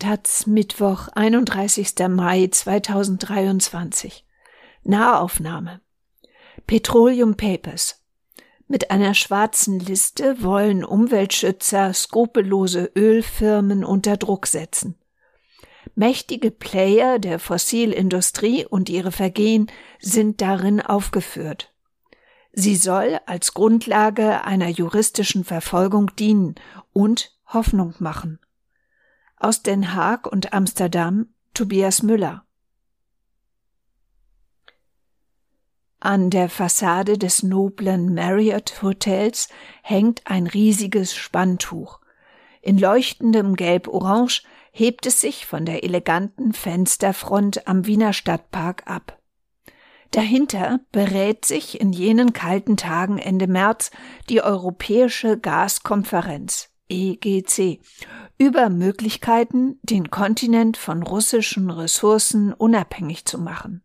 Taz Mittwoch, 31. Mai 2023. Nahaufnahme. Petroleum Papers. Mit einer schwarzen Liste wollen Umweltschützer skrupellose Ölfirmen unter Druck setzen. Mächtige Player der Fossilindustrie und ihre Vergehen sind darin aufgeführt. Sie soll als Grundlage einer juristischen Verfolgung dienen und Hoffnung machen. Aus Den Haag und Amsterdam Tobias Müller. An der Fassade des noblen Marriott Hotels hängt ein riesiges Spanntuch. In leuchtendem Gelb-Orange hebt es sich von der eleganten Fensterfront am Wiener Stadtpark ab. Dahinter berät sich in jenen kalten Tagen Ende März die Europäische Gaskonferenz EGC über Möglichkeiten, den Kontinent von russischen Ressourcen unabhängig zu machen.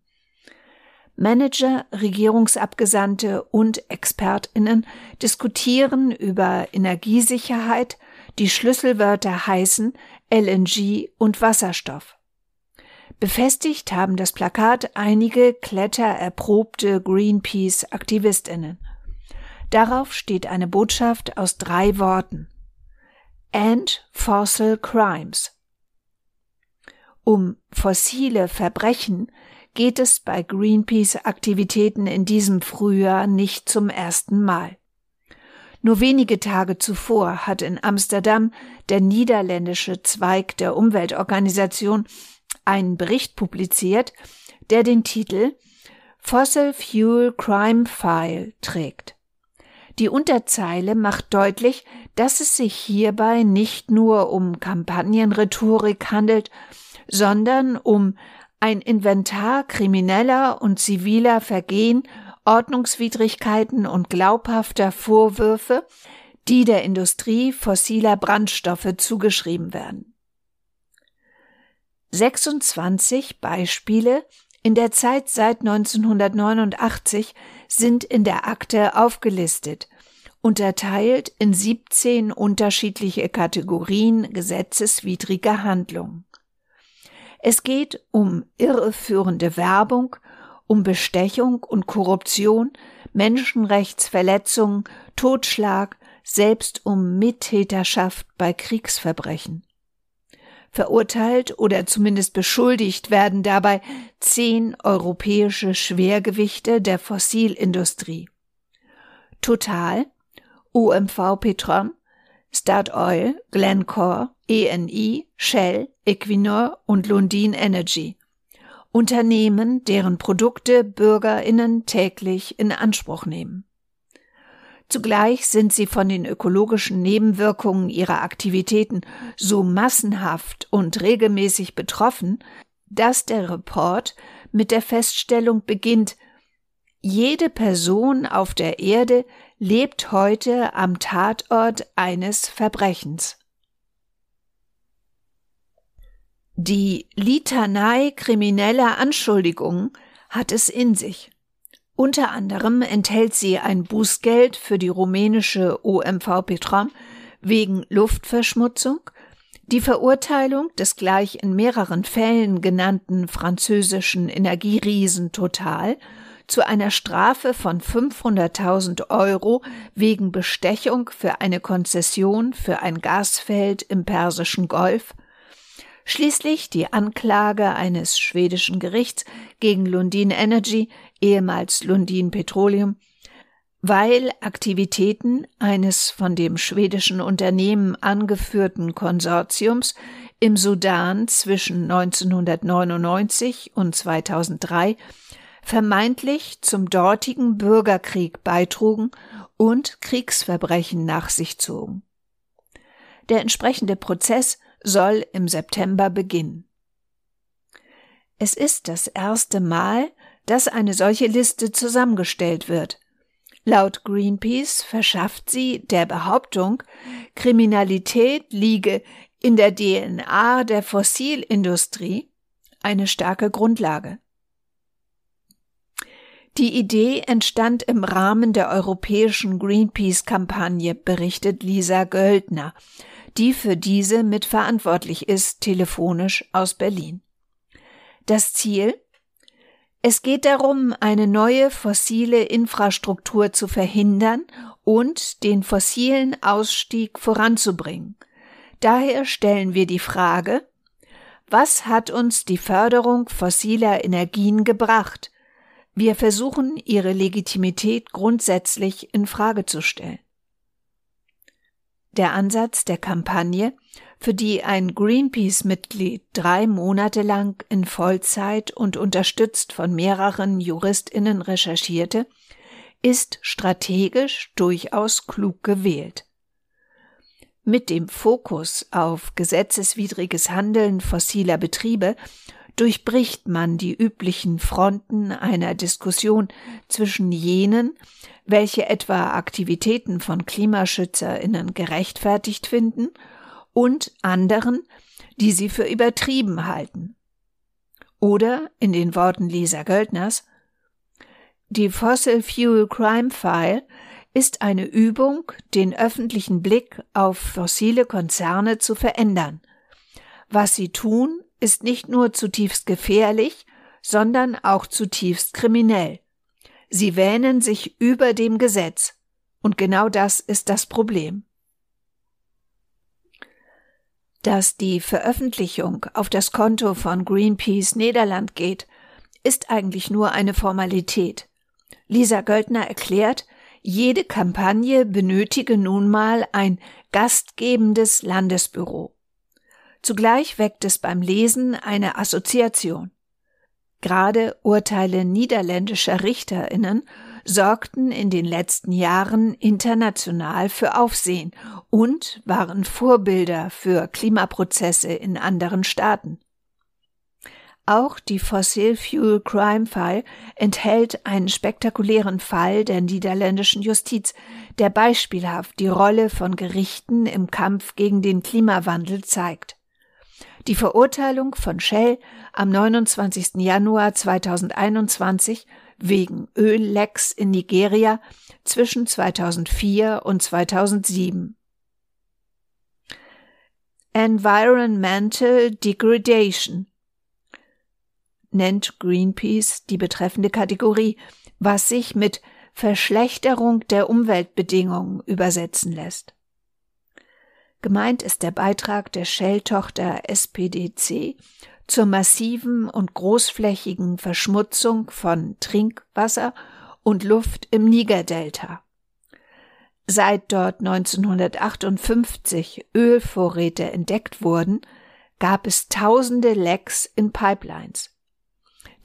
Manager, Regierungsabgesandte und Expertinnen diskutieren über Energiesicherheit, die Schlüsselwörter heißen LNG und Wasserstoff. Befestigt haben das Plakat einige klettererprobte Greenpeace-Aktivistinnen. Darauf steht eine Botschaft aus drei Worten and Fossil Crimes. Um fossile Verbrechen geht es bei Greenpeace-Aktivitäten in diesem Frühjahr nicht zum ersten Mal. Nur wenige Tage zuvor hat in Amsterdam der niederländische Zweig der Umweltorganisation einen Bericht publiziert, der den Titel Fossil Fuel Crime File trägt. Die Unterzeile macht deutlich, dass es sich hierbei nicht nur um Kampagnenrhetorik handelt, sondern um ein Inventar krimineller und ziviler Vergehen, Ordnungswidrigkeiten und glaubhafter Vorwürfe, die der Industrie fossiler Brandstoffe zugeschrieben werden. 26 Beispiele in der Zeit seit 1989 sind in der Akte aufgelistet, unterteilt in 17 unterschiedliche Kategorien gesetzeswidriger Handlungen. Es geht um irreführende Werbung, um Bestechung und Korruption, Menschenrechtsverletzungen, Totschlag, selbst um Mittäterschaft bei Kriegsverbrechen. Verurteilt oder zumindest beschuldigt werden dabei zehn europäische Schwergewichte der Fossilindustrie. Total, OMV Petrom, Statoil, Glencore, ENI, Shell, Equinor und Lundin Energy. Unternehmen, deren Produkte Bürgerinnen täglich in Anspruch nehmen. Zugleich sind sie von den ökologischen Nebenwirkungen ihrer Aktivitäten so massenhaft und regelmäßig betroffen, dass der Report mit der Feststellung beginnt, jede Person auf der Erde lebt heute am Tatort eines Verbrechens. Die Litanei krimineller Anschuldigungen hat es in sich. Unter anderem enthält sie ein Bußgeld für die rumänische OMV Petrom wegen Luftverschmutzung, die Verurteilung des gleich in mehreren Fällen genannten französischen Energieriesen Total zu einer Strafe von 500.000 Euro wegen Bestechung für eine Konzession für ein Gasfeld im Persischen Golf. Schließlich die Anklage eines schwedischen Gerichts gegen Lundin Energy, ehemals Lundin Petroleum, weil Aktivitäten eines von dem schwedischen Unternehmen angeführten Konsortiums im Sudan zwischen 1999 und 2003 vermeintlich zum dortigen Bürgerkrieg beitrugen und Kriegsverbrechen nach sich zogen. Der entsprechende Prozess soll im September beginnen. Es ist das erste Mal, dass eine solche Liste zusammengestellt wird. Laut Greenpeace verschafft sie der Behauptung, Kriminalität liege in der DNA der Fossilindustrie eine starke Grundlage. Die Idee entstand im Rahmen der europäischen Greenpeace-Kampagne, berichtet Lisa Göldner, die für diese mitverantwortlich ist, telefonisch aus Berlin. Das Ziel? Es geht darum, eine neue fossile Infrastruktur zu verhindern und den fossilen Ausstieg voranzubringen. Daher stellen wir die Frage, was hat uns die Förderung fossiler Energien gebracht? Wir versuchen, ihre Legitimität grundsätzlich in Frage zu stellen. Der Ansatz der Kampagne, für die ein Greenpeace-Mitglied drei Monate lang in Vollzeit und unterstützt von mehreren JuristInnen recherchierte, ist strategisch durchaus klug gewählt. Mit dem Fokus auf gesetzeswidriges Handeln fossiler Betriebe durchbricht man die üblichen Fronten einer Diskussion zwischen jenen, welche etwa Aktivitäten von Klimaschützerinnen gerechtfertigt finden, und anderen, die sie für übertrieben halten. Oder in den Worten Lisa Göldners Die Fossil Fuel Crime File ist eine Übung, den öffentlichen Blick auf fossile Konzerne zu verändern. Was sie tun, ist nicht nur zutiefst gefährlich, sondern auch zutiefst kriminell. Sie wähnen sich über dem Gesetz. Und genau das ist das Problem. Dass die Veröffentlichung auf das Konto von Greenpeace Niederland geht, ist eigentlich nur eine Formalität. Lisa Göldner erklärt, jede Kampagne benötige nun mal ein gastgebendes Landesbüro. Zugleich weckt es beim Lesen eine Assoziation. Gerade Urteile niederländischer Richterinnen sorgten in den letzten Jahren international für Aufsehen und waren Vorbilder für Klimaprozesse in anderen Staaten. Auch die Fossil Fuel Crime File enthält einen spektakulären Fall der niederländischen Justiz, der beispielhaft die Rolle von Gerichten im Kampf gegen den Klimawandel zeigt. Die Verurteilung von Shell am 29. Januar 2021 wegen Öllecks in Nigeria zwischen 2004 und 2007. Environmental Degradation nennt Greenpeace die betreffende Kategorie, was sich mit Verschlechterung der Umweltbedingungen übersetzen lässt. Gemeint ist der Beitrag der Shell-Tochter SPDC zur massiven und großflächigen Verschmutzung von Trinkwasser und Luft im Niger-Delta. Seit dort 1958 Ölvorräte entdeckt wurden, gab es tausende Lecks in Pipelines.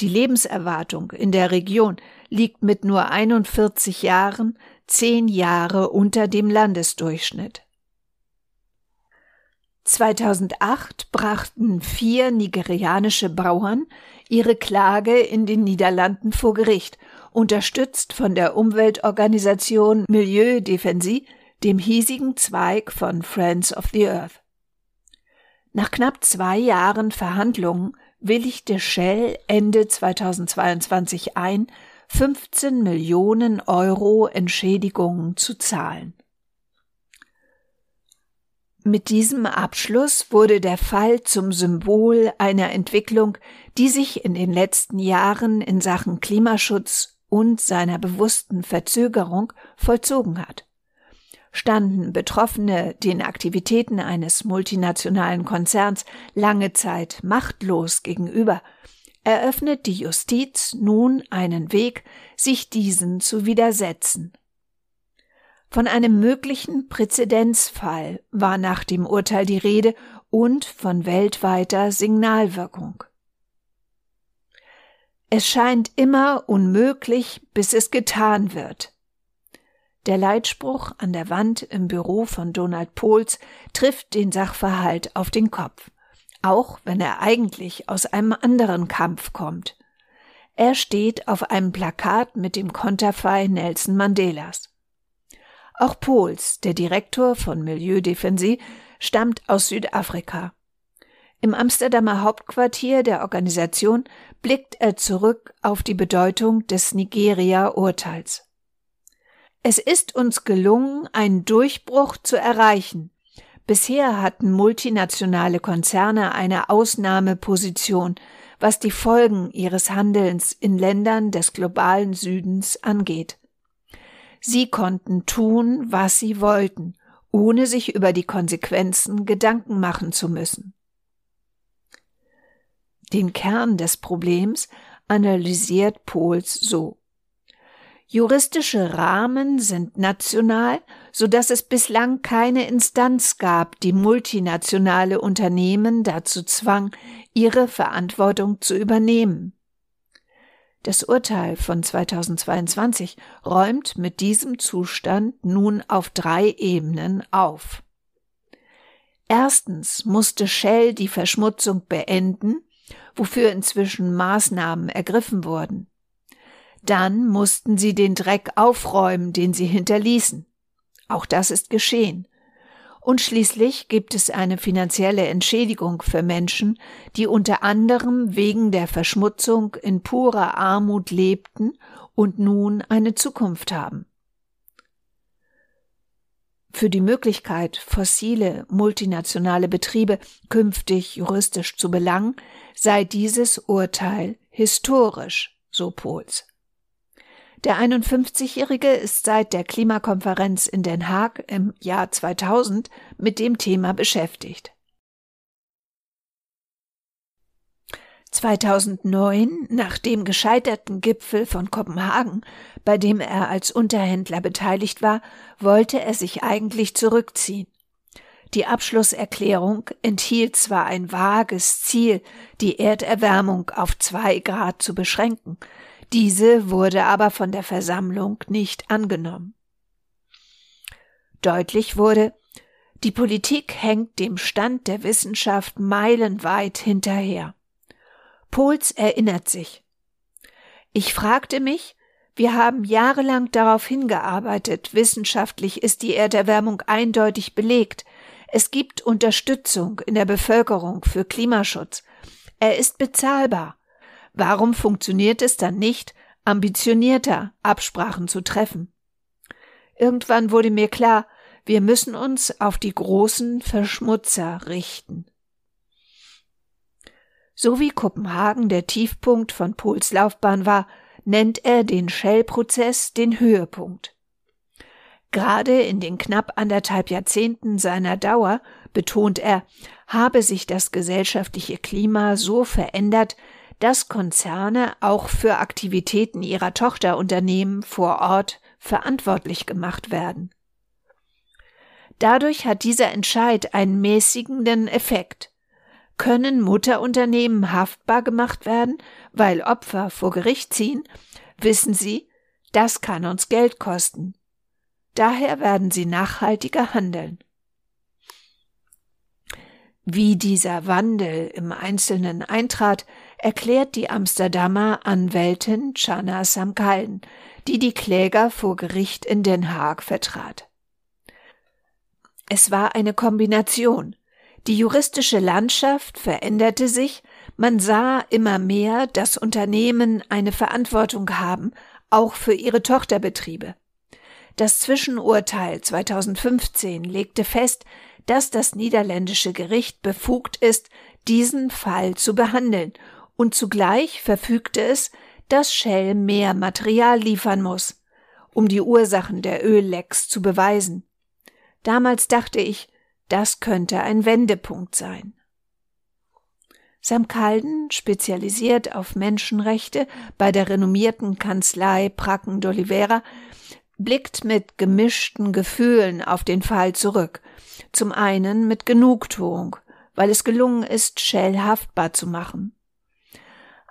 Die Lebenserwartung in der Region liegt mit nur 41 Jahren zehn Jahre unter dem Landesdurchschnitt. 2008 brachten vier nigerianische Bauern ihre Klage in den Niederlanden vor Gericht, unterstützt von der Umweltorganisation Milieu Defensie, dem hiesigen Zweig von Friends of the Earth. Nach knapp zwei Jahren Verhandlungen willigte Shell Ende 2022 ein, 15 Millionen Euro Entschädigungen zu zahlen. Mit diesem Abschluss wurde der Fall zum Symbol einer Entwicklung, die sich in den letzten Jahren in Sachen Klimaschutz und seiner bewussten Verzögerung vollzogen hat. Standen Betroffene den Aktivitäten eines multinationalen Konzerns lange Zeit machtlos gegenüber, eröffnet die Justiz nun einen Weg, sich diesen zu widersetzen. Von einem möglichen Präzedenzfall war nach dem Urteil die Rede und von weltweiter Signalwirkung. Es scheint immer unmöglich, bis es getan wird. Der Leitspruch an der Wand im Büro von Donald Pohls trifft den Sachverhalt auf den Kopf, auch wenn er eigentlich aus einem anderen Kampf kommt. Er steht auf einem Plakat mit dem Konterfei Nelson Mandelas. Auch Pohls, der Direktor von Milieu Defensie, stammt aus Südafrika. Im Amsterdamer Hauptquartier der Organisation blickt er zurück auf die Bedeutung des Nigeria-Urteils. Es ist uns gelungen, einen Durchbruch zu erreichen. Bisher hatten multinationale Konzerne eine Ausnahmeposition, was die Folgen ihres Handelns in Ländern des globalen Südens angeht. Sie konnten tun, was sie wollten, ohne sich über die Konsequenzen Gedanken machen zu müssen. Den Kern des Problems analysiert Pohls so. Juristische Rahmen sind national, so dass es bislang keine Instanz gab, die multinationale Unternehmen dazu zwang, ihre Verantwortung zu übernehmen. Das Urteil von 2022 räumt mit diesem Zustand nun auf drei Ebenen auf. Erstens musste Shell die Verschmutzung beenden wofür inzwischen Maßnahmen ergriffen wurden. Dann mussten sie den Dreck aufräumen, den sie hinterließen. Auch das ist geschehen. Und schließlich gibt es eine finanzielle Entschädigung für Menschen, die unter anderem wegen der Verschmutzung in purer Armut lebten und nun eine Zukunft haben. Für die Möglichkeit, fossile multinationale Betriebe künftig juristisch zu belangen, sei dieses Urteil historisch, so Pohls. Der 51-Jährige ist seit der Klimakonferenz in Den Haag im Jahr 2000 mit dem Thema beschäftigt. 2009, nach dem gescheiterten Gipfel von Kopenhagen, bei dem er als Unterhändler beteiligt war, wollte er sich eigentlich zurückziehen. Die Abschlusserklärung enthielt zwar ein vages Ziel, die Erderwärmung auf zwei Grad zu beschränken, diese wurde aber von der Versammlung nicht angenommen. Deutlich wurde, die Politik hängt dem Stand der Wissenschaft meilenweit hinterher. Pohls erinnert sich. Ich fragte mich, wir haben jahrelang darauf hingearbeitet, wissenschaftlich ist die Erderwärmung eindeutig belegt, es gibt Unterstützung in der Bevölkerung für Klimaschutz, er ist bezahlbar. Warum funktioniert es dann nicht, ambitionierter Absprachen zu treffen? Irgendwann wurde mir klar, wir müssen uns auf die großen Verschmutzer richten. So wie Kopenhagen der Tiefpunkt von Pohls Laufbahn war, nennt er den Shell-Prozess den Höhepunkt. Gerade in den knapp anderthalb Jahrzehnten seiner Dauer, betont er, habe sich das gesellschaftliche Klima so verändert, dass Konzerne auch für Aktivitäten ihrer Tochterunternehmen vor Ort verantwortlich gemacht werden. Dadurch hat dieser Entscheid einen mäßigenden Effekt. Können Mutterunternehmen haftbar gemacht werden, weil Opfer vor Gericht ziehen, wissen Sie, das kann uns Geld kosten. Daher werden sie nachhaltiger handeln. Wie dieser Wandel im Einzelnen eintrat, erklärt die Amsterdamer Anwältin Chana Samkalden, die die Kläger vor Gericht in Den Haag vertrat. Es war eine Kombination. Die juristische Landschaft veränderte sich, man sah immer mehr, dass Unternehmen eine Verantwortung haben, auch für ihre Tochterbetriebe. Das Zwischenurteil 2015 legte fest, dass das niederländische Gericht befugt ist, diesen Fall zu behandeln, und zugleich verfügte es, dass Shell mehr Material liefern muss, um die Ursachen der Öllecks zu beweisen. Damals dachte ich, das könnte ein Wendepunkt sein. Sam Calden, spezialisiert auf Menschenrechte bei der renommierten Kanzlei Pracken d'Olivera, blickt mit gemischten Gefühlen auf den Fall zurück. Zum einen mit Genugtuung, weil es gelungen ist, Shell haftbar zu machen.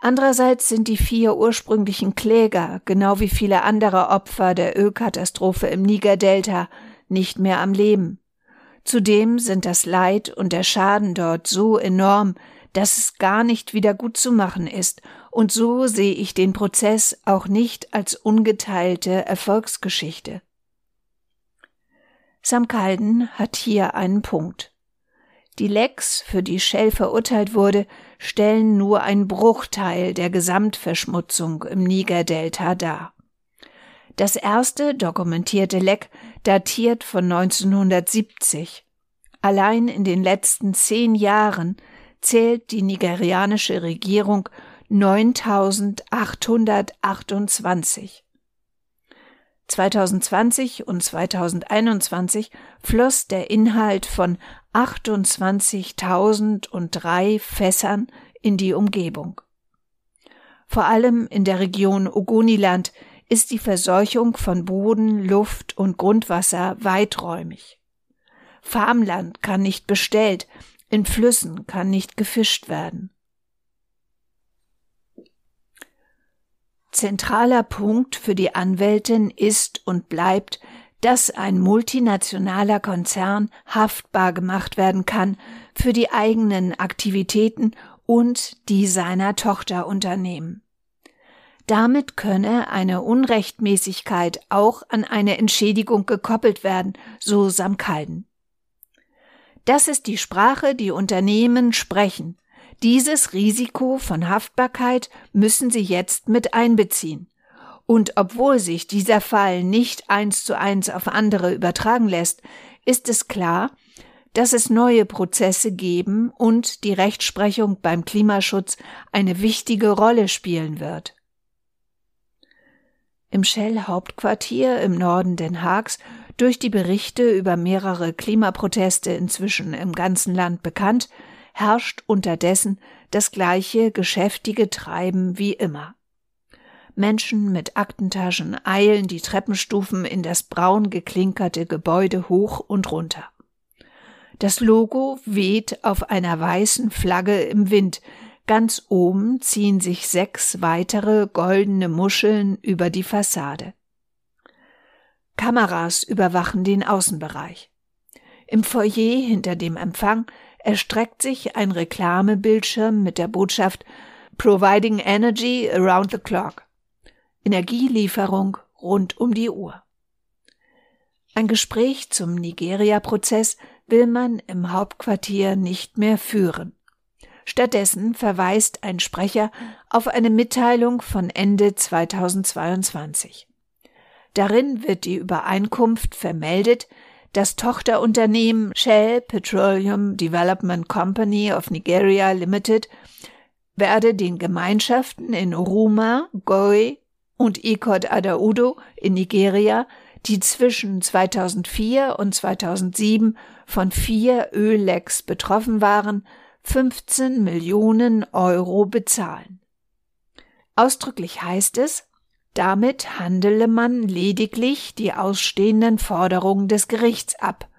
Andererseits sind die vier ursprünglichen Kläger, genau wie viele andere Opfer der Ölkatastrophe im Niger-Delta, nicht mehr am Leben. Zudem sind das Leid und der Schaden dort so enorm, dass es gar nicht wieder gut zu machen ist, und so sehe ich den Prozess auch nicht als ungeteilte Erfolgsgeschichte. Sam Calden hat hier einen Punkt. Die Lecks, für die Shell verurteilt wurde, stellen nur ein Bruchteil der Gesamtverschmutzung im Niger-Delta dar. Das erste dokumentierte Leck datiert von 1970. Allein in den letzten zehn Jahren zählt die nigerianische Regierung 9828. 2020 und 2021 floss der Inhalt von 28.003 Fässern in die Umgebung. Vor allem in der Region Ogoniland ist die Verseuchung von Boden, Luft und Grundwasser weiträumig. Farmland kann nicht bestellt, in Flüssen kann nicht gefischt werden. Zentraler Punkt für die Anwältin ist und bleibt, dass ein multinationaler Konzern haftbar gemacht werden kann für die eigenen Aktivitäten und die seiner Tochterunternehmen. Damit könne eine Unrechtmäßigkeit auch an eine Entschädigung gekoppelt werden, so Samkalden. Das ist die Sprache, die Unternehmen sprechen. Dieses Risiko von Haftbarkeit müssen sie jetzt mit einbeziehen. Und obwohl sich dieser Fall nicht eins zu eins auf andere übertragen lässt, ist es klar, dass es neue Prozesse geben und die Rechtsprechung beim Klimaschutz eine wichtige Rolle spielen wird. Im Shell-Hauptquartier im Norden Den Haags durch die Berichte über mehrere Klimaproteste inzwischen im ganzen Land bekannt, herrscht unterdessen das gleiche geschäftige Treiben wie immer. Menschen mit Aktentaschen eilen die Treppenstufen in das braun geklinkerte Gebäude hoch und runter. Das Logo weht auf einer weißen Flagge im Wind, Ganz oben ziehen sich sechs weitere goldene Muscheln über die Fassade. Kameras überwachen den Außenbereich. Im Foyer hinter dem Empfang erstreckt sich ein Reklamebildschirm mit der Botschaft Providing Energy Around the Clock. Energielieferung rund um die Uhr. Ein Gespräch zum Nigeria-Prozess will man im Hauptquartier nicht mehr führen. Stattdessen verweist ein Sprecher auf eine Mitteilung von Ende 2022. Darin wird die Übereinkunft vermeldet, das Tochterunternehmen Shell Petroleum Development Company of Nigeria Limited werde den Gemeinschaften in Uruma, Goi und Ikot Adaudo in Nigeria, die zwischen 2004 und 2007 von vier Öllecks betroffen waren, 15 Millionen Euro bezahlen. Ausdrücklich heißt es, damit handele man lediglich die ausstehenden Forderungen des Gerichts ab,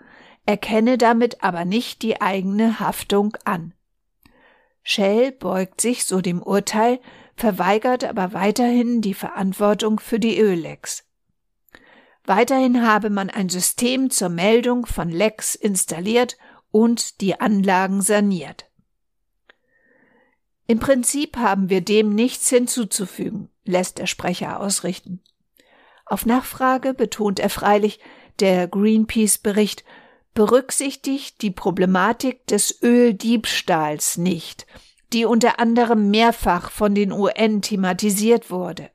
erkenne damit aber nicht die eigene Haftung an. Shell beugt sich so dem Urteil, verweigert aber weiterhin die Verantwortung für die Öllecks. Weiterhin habe man ein System zur Meldung von Lecks installiert und die Anlagen saniert. Im Prinzip haben wir dem nichts hinzuzufügen, lässt der Sprecher ausrichten. Auf Nachfrage betont er freilich, der Greenpeace-Bericht berücksichtigt die Problematik des Öldiebstahls nicht, die unter anderem mehrfach von den UN thematisiert wurde.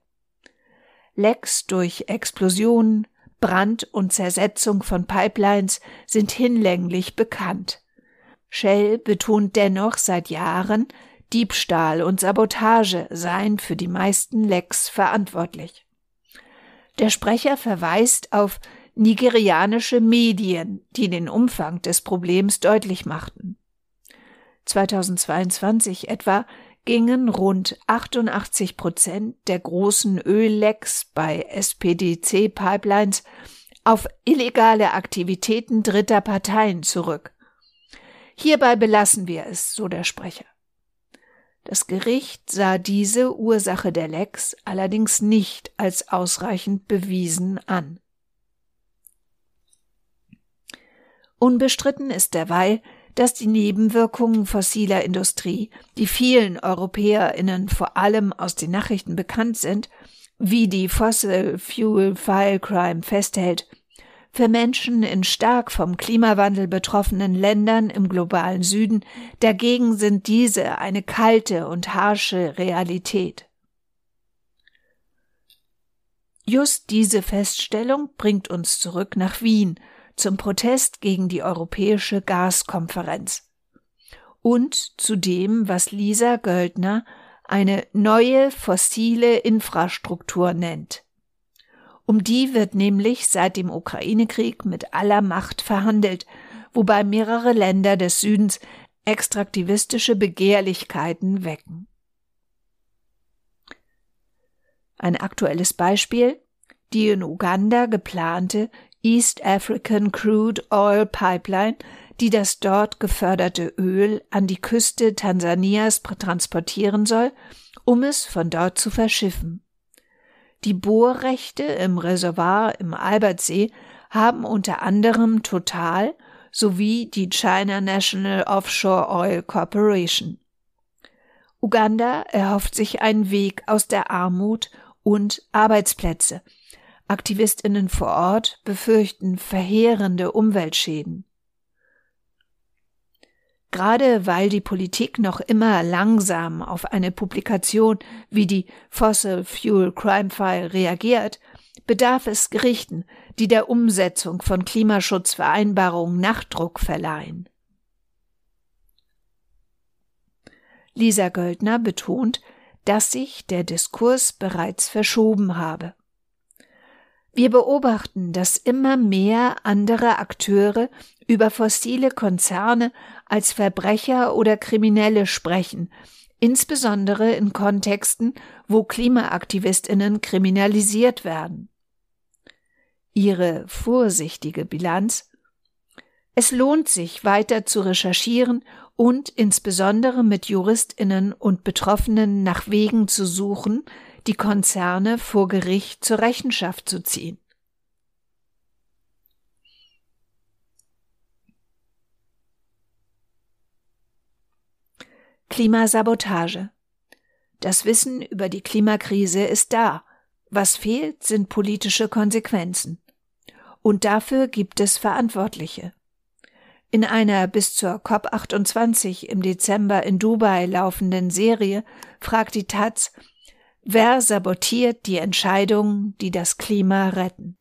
Lecks durch Explosionen, Brand und Zersetzung von Pipelines sind hinlänglich bekannt. Shell betont dennoch seit Jahren, Diebstahl und Sabotage seien für die meisten Lecks verantwortlich. Der Sprecher verweist auf nigerianische Medien, die den Umfang des Problems deutlich machten. 2022 etwa gingen rund 88 Prozent der großen Öllecks bei SPDC-Pipelines auf illegale Aktivitäten dritter Parteien zurück. Hierbei belassen wir es, so der Sprecher. Das Gericht sah diese Ursache der Lecks allerdings nicht als ausreichend bewiesen an. Unbestritten ist derweil, dass die Nebenwirkungen fossiler Industrie, die vielen EuropäerInnen vor allem aus den Nachrichten bekannt sind, wie die Fossil Fuel File Crime festhält, Für Menschen in stark vom Klimawandel betroffenen Ländern im globalen Süden dagegen sind diese eine kalte und harsche Realität. Just diese Feststellung bringt uns zurück nach Wien zum Protest gegen die Europäische Gaskonferenz und zu dem, was Lisa Göldner eine neue fossile Infrastruktur nennt. Um die wird nämlich seit dem Ukraine-Krieg mit aller Macht verhandelt, wobei mehrere Länder des Südens extraktivistische Begehrlichkeiten wecken. Ein aktuelles Beispiel die in Uganda geplante East African Crude Oil Pipeline, die das dort geförderte Öl an die Küste Tansanias transportieren soll, um es von dort zu verschiffen. Die Bohrrechte im Reservoir im Albertsee haben unter anderem Total sowie die China National Offshore Oil Corporation. Uganda erhofft sich einen Weg aus der Armut und Arbeitsplätze. Aktivistinnen vor Ort befürchten verheerende Umweltschäden. Gerade weil die Politik noch immer langsam auf eine Publikation wie die Fossil Fuel Crime File reagiert, bedarf es Gerichten, die der Umsetzung von Klimaschutzvereinbarungen Nachdruck verleihen. Lisa Göldner betont, dass sich der Diskurs bereits verschoben habe. Wir beobachten, dass immer mehr andere Akteure über fossile Konzerne als Verbrecher oder Kriminelle sprechen, insbesondere in Kontexten, wo Klimaaktivistinnen kriminalisiert werden. Ihre vorsichtige Bilanz Es lohnt sich weiter zu recherchieren und insbesondere mit Juristinnen und Betroffenen nach Wegen zu suchen, die Konzerne vor Gericht zur Rechenschaft zu ziehen. Klimasabotage. Das Wissen über die Klimakrise ist da. Was fehlt, sind politische Konsequenzen. Und dafür gibt es Verantwortliche. In einer bis zur COP28 im Dezember in Dubai laufenden Serie fragt die Taz, wer sabotiert die Entscheidungen, die das Klima retten?